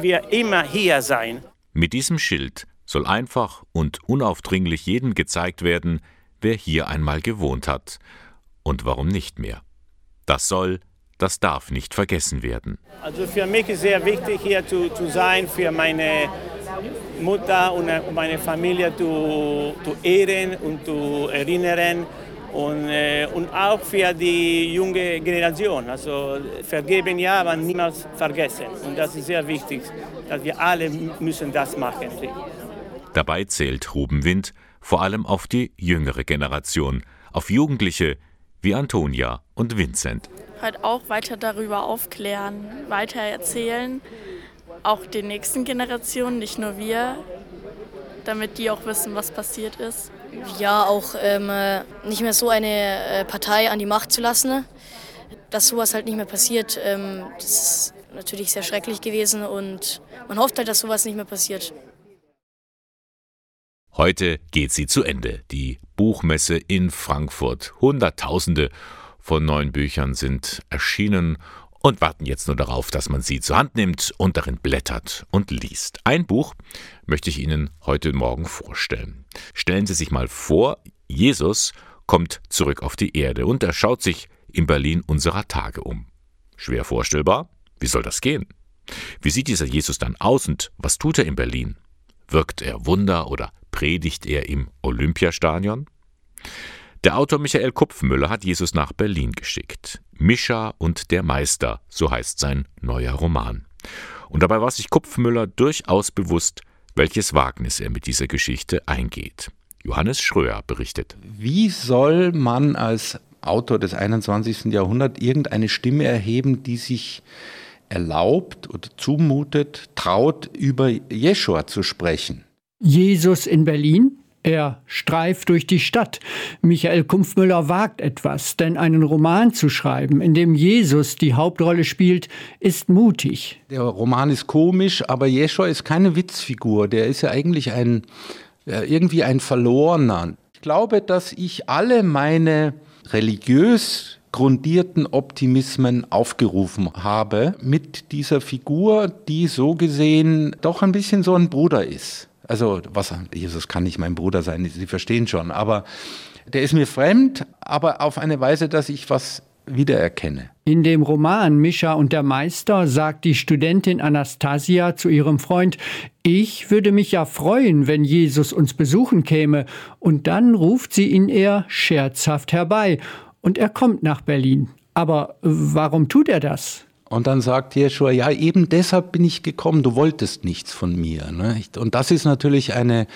wir immer hier sein. Mit diesem Schild soll einfach und unaufdringlich jedem gezeigt werden, wer hier einmal gewohnt hat und warum nicht mehr. Das soll, das darf nicht vergessen werden. Also für mich ist sehr wichtig hier zu, zu sein, für meine Mutter und meine Familie zu, zu ehren und zu erinnern und, äh, und auch für die junge Generation. Also vergeben ja, aber niemals vergessen. Und das ist sehr wichtig, dass wir alle müssen das machen. Dabei zählt Ruben Wind vor allem auf die jüngere Generation, auf Jugendliche wie Antonia und Vincent. Halt auch weiter darüber aufklären, weiter erzählen, auch den nächsten Generationen, nicht nur wir, damit die auch wissen, was passiert ist. Ja, auch ähm, nicht mehr so eine äh, Partei an die Macht zu lassen, dass sowas halt nicht mehr passiert. Ähm, das natürlich sehr schrecklich gewesen und man hofft halt, dass sowas nicht mehr passiert. Heute geht sie zu Ende, die Buchmesse in Frankfurt. Hunderttausende von neuen Büchern sind erschienen und warten jetzt nur darauf, dass man sie zur Hand nimmt und darin blättert und liest. Ein Buch möchte ich Ihnen heute Morgen vorstellen. Stellen Sie sich mal vor, Jesus kommt zurück auf die Erde und er schaut sich in Berlin unserer Tage um. Schwer vorstellbar? Wie soll das gehen? Wie sieht dieser Jesus dann aus und was tut er in Berlin? Wirkt er Wunder oder predigt er im Olympiastadion? Der Autor Michael Kupfmüller hat Jesus nach Berlin geschickt. Mischa und der Meister, so heißt sein neuer Roman. Und dabei war sich Kupfmüller durchaus bewusst, welches Wagnis er mit dieser Geschichte eingeht. Johannes Schröer berichtet. Wie soll man als Autor des 21. Jahrhunderts irgendeine Stimme erheben, die sich erlaubt oder zumutet, traut, über Jeschua zu sprechen? Jesus in Berlin? Er streift durch die Stadt. Michael Kumpfmüller wagt etwas, denn einen Roman zu schreiben, in dem Jesus die Hauptrolle spielt, ist mutig. Der Roman ist komisch, aber Jeschua ist keine Witzfigur. Der ist ja eigentlich ein, irgendwie ein Verlorener. Ich glaube, dass ich alle meine religiös grundierten Optimismen aufgerufen habe mit dieser Figur, die so gesehen doch ein bisschen so ein Bruder ist. Also, was, Jesus kann nicht mein Bruder sein, Sie verstehen schon, aber der ist mir fremd, aber auf eine Weise, dass ich was wiedererkenne. In dem Roman Mischa und der Meister sagt die Studentin Anastasia zu ihrem Freund, ich würde mich ja freuen, wenn Jesus uns besuchen käme, und dann ruft sie ihn eher scherzhaft herbei, und er kommt nach Berlin. Aber warum tut er das? Und dann sagt Jeschua, ja, eben deshalb bin ich gekommen, du wolltest nichts von mir. Ne? Und das ist natürlich eine,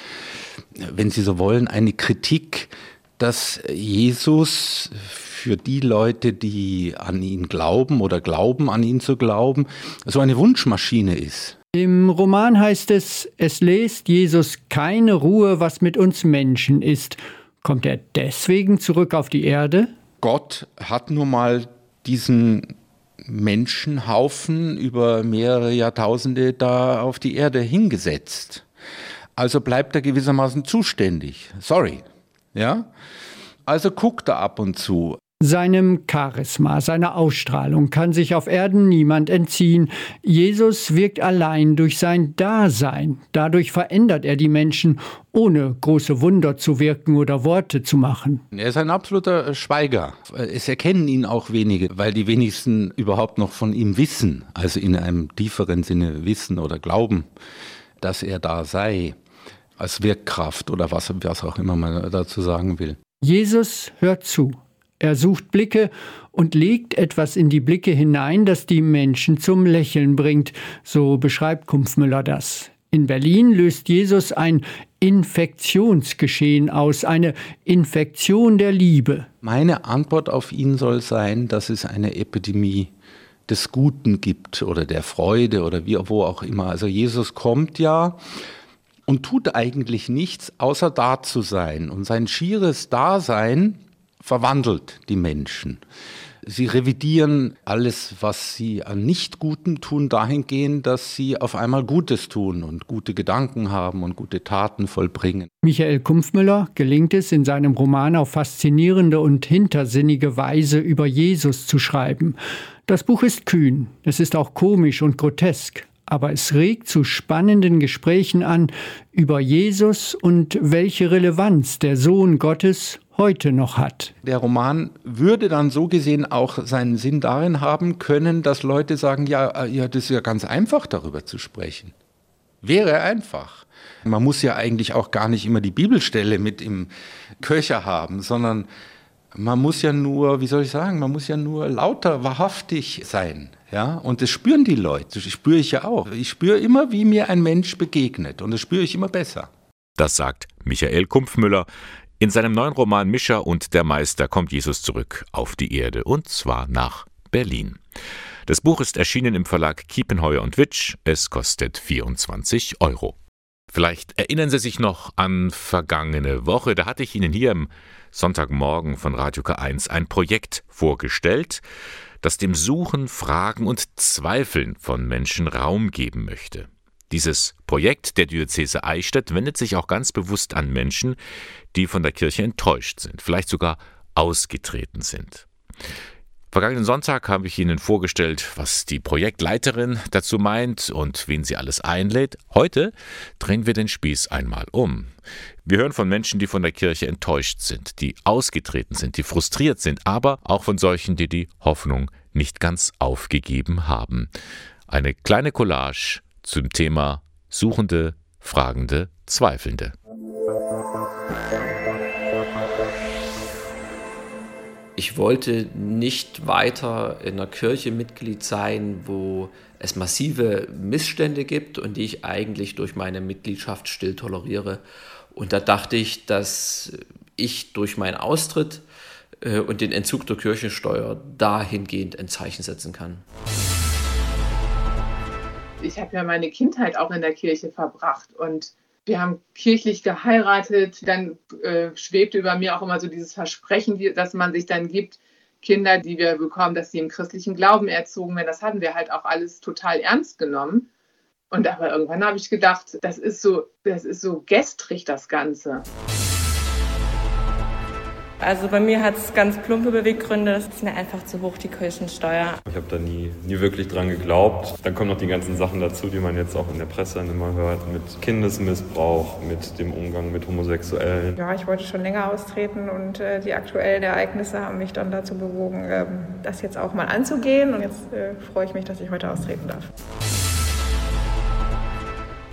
wenn Sie so wollen, eine Kritik, dass Jesus für die Leute, die an ihn glauben oder glauben, an ihn zu glauben, so eine Wunschmaschine ist. Im Roman heißt es, es lässt Jesus keine Ruhe, was mit uns Menschen ist. Kommt er deswegen zurück auf die Erde? Gott hat nun mal diesen Menschenhaufen über mehrere Jahrtausende da auf die Erde hingesetzt. Also bleibt er gewissermaßen zuständig. Sorry. Ja? Also guckt er ab und zu. Seinem Charisma, seiner Ausstrahlung kann sich auf Erden niemand entziehen. Jesus wirkt allein durch sein Dasein. Dadurch verändert er die Menschen, ohne große Wunder zu wirken oder Worte zu machen. Er ist ein absoluter Schweiger. Es erkennen ihn auch wenige, weil die wenigsten überhaupt noch von ihm wissen, also in einem tieferen Sinne wissen oder glauben, dass er da sei, als Wirkkraft oder was, was auch immer man dazu sagen will. Jesus hört zu. Er sucht Blicke und legt etwas in die Blicke hinein, das die Menschen zum Lächeln bringt, so beschreibt Kumpfmüller das. In Berlin löst Jesus ein Infektionsgeschehen aus, eine Infektion der Liebe. Meine Antwort auf ihn soll sein, dass es eine Epidemie des Guten gibt oder der Freude oder wie wo auch immer. Also Jesus kommt ja und tut eigentlich nichts, außer da zu sein. Und sein schieres Dasein verwandelt die Menschen. Sie revidieren alles, was sie an Nicht-Guten tun, dahingehend, dass sie auf einmal Gutes tun und gute Gedanken haben und gute Taten vollbringen. Michael Kumpfmüller gelingt es in seinem Roman auf faszinierende und hintersinnige Weise über Jesus zu schreiben. Das Buch ist kühn, es ist auch komisch und grotesk, aber es regt zu spannenden Gesprächen an über Jesus und welche Relevanz der Sohn Gottes heute noch hat. Der Roman würde dann so gesehen auch seinen Sinn darin haben können, dass Leute sagen, ja, ja, das ist ja ganz einfach darüber zu sprechen. Wäre einfach. Man muss ja eigentlich auch gar nicht immer die Bibelstelle mit im Köcher haben, sondern man muss ja nur, wie soll ich sagen, man muss ja nur lauter, wahrhaftig sein. Ja? Und das spüren die Leute, das spüre ich ja auch. Ich spüre immer, wie mir ein Mensch begegnet und das spüre ich immer besser. Das sagt Michael Kumpfmüller. In seinem neuen Roman Mischa und der Meister kommt Jesus zurück auf die Erde und zwar nach Berlin. Das Buch ist erschienen im Verlag Kiepenheuer und Witsch. Es kostet 24 Euro. Vielleicht erinnern Sie sich noch an vergangene Woche. Da hatte ich Ihnen hier im Sonntagmorgen von Radio K1 ein Projekt vorgestellt, das dem Suchen, Fragen und Zweifeln von Menschen Raum geben möchte. Dieses Projekt der Diözese Eichstätt wendet sich auch ganz bewusst an Menschen, die von der Kirche enttäuscht sind, vielleicht sogar ausgetreten sind. Vergangenen Sonntag habe ich Ihnen vorgestellt, was die Projektleiterin dazu meint und wen sie alles einlädt. Heute drehen wir den Spieß einmal um. Wir hören von Menschen, die von der Kirche enttäuscht sind, die ausgetreten sind, die frustriert sind, aber auch von solchen, die die Hoffnung nicht ganz aufgegeben haben. Eine kleine Collage zum Thema Suchende, Fragende, Zweifelnde. Ich wollte nicht weiter in einer Kirche Mitglied sein, wo es massive Missstände gibt und die ich eigentlich durch meine Mitgliedschaft still toleriere. Und da dachte ich, dass ich durch meinen Austritt äh, und den Entzug der Kirchensteuer dahingehend ein Zeichen setzen kann. Ich habe ja meine Kindheit auch in der Kirche verbracht und wir haben kirchlich geheiratet, dann äh, schwebte über mir auch immer so dieses Versprechen, dass man sich dann gibt, Kinder, die wir bekommen, dass sie im christlichen Glauben erzogen werden. Das hatten wir halt auch alles total ernst genommen. Und aber irgendwann habe ich gedacht, das ist so, das ist so gestrig, das Ganze. Also bei mir hat es ganz plumpe Beweggründe. Das ist mir einfach zu hoch, die Kirchensteuer. Ich habe da nie, nie wirklich dran geglaubt. Dann kommen noch die ganzen Sachen dazu, die man jetzt auch in der Presse immer hört, mit Kindesmissbrauch, mit dem Umgang mit Homosexuellen. Ja, ich wollte schon länger austreten und äh, die aktuellen Ereignisse haben mich dann dazu bewogen, äh, das jetzt auch mal anzugehen. Und jetzt äh, freue ich mich, dass ich heute austreten darf.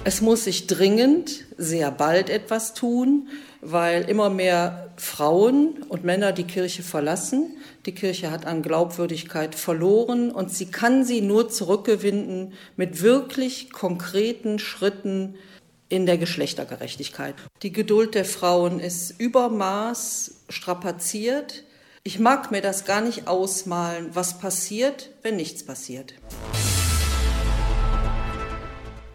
Es muss sich dringend sehr bald etwas tun, weil immer mehr Frauen und Männer die Kirche verlassen. Die Kirche hat an Glaubwürdigkeit verloren und sie kann sie nur zurückgewinnen mit wirklich konkreten Schritten in der Geschlechtergerechtigkeit. Die Geduld der Frauen ist übermaß strapaziert. Ich mag mir das gar nicht ausmalen, was passiert, wenn nichts passiert.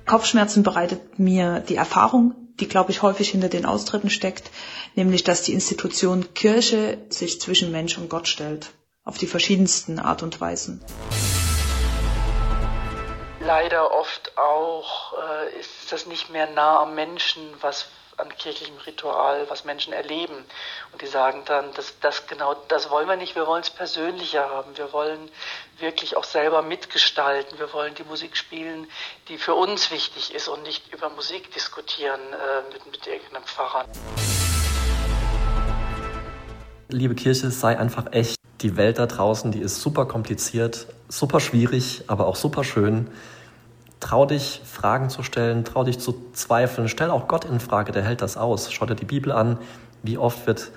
Kopfschmerzen bereitet mir die Erfahrung, die, glaube ich, häufig hinter den Austritten steckt, nämlich dass die Institution Kirche sich zwischen Mensch und Gott stellt, auf die verschiedensten Art und Weisen. Leider oft auch äh, ist das nicht mehr nah am Menschen, was an kirchlichem Ritual, was Menschen erleben. Und die sagen dann, das, das genau, das wollen wir nicht, wir wollen es persönlicher haben. Wir wollen wirklich auch selber mitgestalten. Wir wollen die Musik spielen, die für uns wichtig ist und nicht über Musik diskutieren äh, mit, mit irgendeinem Pfarrer. Liebe Kirche, sei einfach echt. Die Welt da draußen, die ist super kompliziert, super schwierig, aber auch super schön. Trau dich, Fragen zu stellen, trau dich zu zweifeln. Stell auch Gott in Frage, der hält das aus. Schau dir die Bibel an. Wie oft wird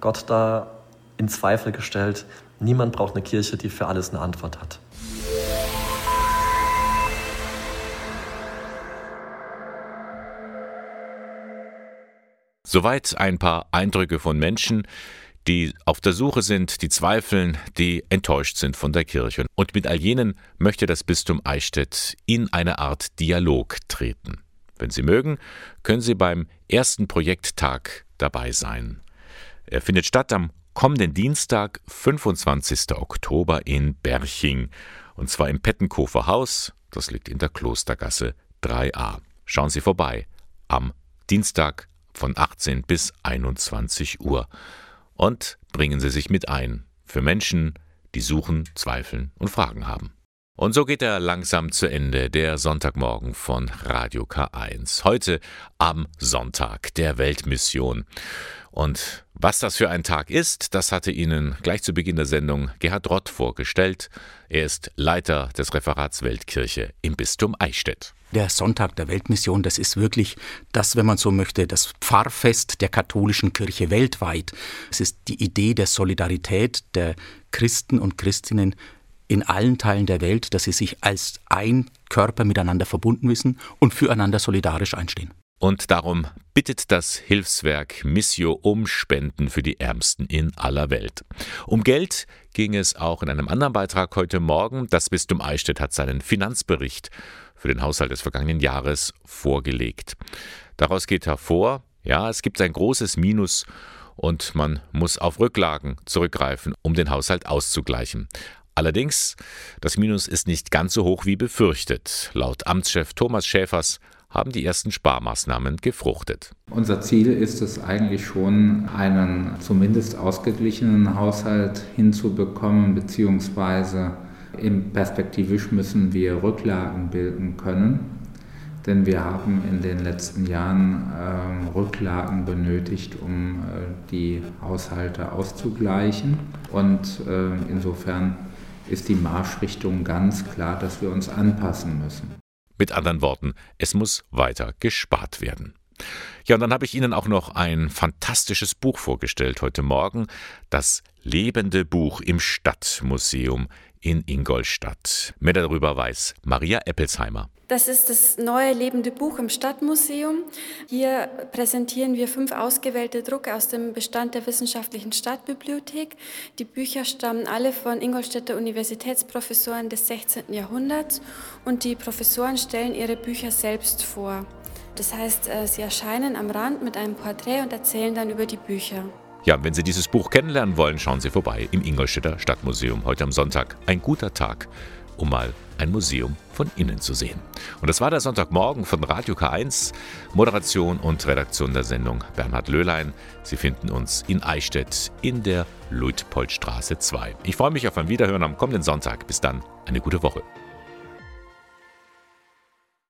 Gott da in Zweifel gestellt? Niemand braucht eine Kirche, die für alles eine Antwort hat. Soweit ein paar Eindrücke von Menschen, die auf der Suche sind, die zweifeln, die enttäuscht sind von der Kirche. Und mit all jenen möchte das Bistum Eichstätt in eine Art Dialog treten. Wenn Sie mögen, können Sie beim ersten Projekttag dabei sein. Er findet statt am kommenden Dienstag, 25. Oktober in Berching. Und zwar im Pettenkofer Haus, das liegt in der Klostergasse 3a. Schauen Sie vorbei am Dienstag von 18 bis 21 Uhr und bringen Sie sich mit ein für Menschen, die suchen, zweifeln und Fragen haben. Und so geht er langsam zu Ende, der Sonntagmorgen von Radio K1. Heute am Sonntag der Weltmission. Und was das für ein Tag ist, das hatte Ihnen gleich zu Beginn der Sendung Gerhard Rott vorgestellt. Er ist Leiter des Referats Weltkirche im Bistum Eichstätt. Der Sonntag der Weltmission, das ist wirklich das, wenn man so möchte, das Pfarrfest der katholischen Kirche weltweit. Es ist die Idee der Solidarität der Christen und Christinnen in allen Teilen der Welt, dass sie sich als ein Körper miteinander verbunden wissen und füreinander solidarisch einstehen. Und darum bittet das Hilfswerk Missio um Spenden für die Ärmsten in aller Welt. Um Geld ging es auch in einem anderen Beitrag heute Morgen. Das Bistum Eichstätt hat seinen Finanzbericht für den Haushalt des vergangenen Jahres vorgelegt. Daraus geht hervor, ja, es gibt ein großes Minus und man muss auf Rücklagen zurückgreifen, um den Haushalt auszugleichen. Allerdings, das Minus ist nicht ganz so hoch wie befürchtet. Laut Amtschef Thomas Schäfers haben die ersten Sparmaßnahmen gefruchtet. Unser Ziel ist es eigentlich schon, einen zumindest ausgeglichenen Haushalt hinzubekommen, beziehungsweise perspektivisch müssen wir Rücklagen bilden können denn wir haben in den letzten Jahren äh, Rücklagen benötigt, um äh, die Haushalte auszugleichen. Und äh, insofern ist die Marschrichtung ganz klar, dass wir uns anpassen müssen. Mit anderen Worten, es muss weiter gespart werden. Ja, und dann habe ich Ihnen auch noch ein fantastisches Buch vorgestellt heute Morgen, das lebende Buch im Stadtmuseum in Ingolstadt. Mehr darüber weiß Maria Eppelsheimer. Das ist das neue lebende Buch im Stadtmuseum. Hier präsentieren wir fünf ausgewählte Drucke aus dem Bestand der Wissenschaftlichen Stadtbibliothek. Die Bücher stammen alle von Ingolstädter Universitätsprofessoren des 16. Jahrhunderts und die Professoren stellen ihre Bücher selbst vor. Das heißt, äh, sie erscheinen am Rand mit einem Porträt und erzählen dann über die Bücher. Ja, wenn Sie dieses Buch kennenlernen wollen, schauen Sie vorbei im Ingolstädter Stadtmuseum heute am Sonntag. Ein guter Tag, um mal ein Museum von innen zu sehen. Und das war der Sonntagmorgen von Radio K1. Moderation und Redaktion der Sendung Bernhard Löhlein. Sie finden uns in Eichstätt in der Luitpoldstraße 2. Ich freue mich auf ein Wiederhören am kommenden Sonntag. Bis dann, eine gute Woche.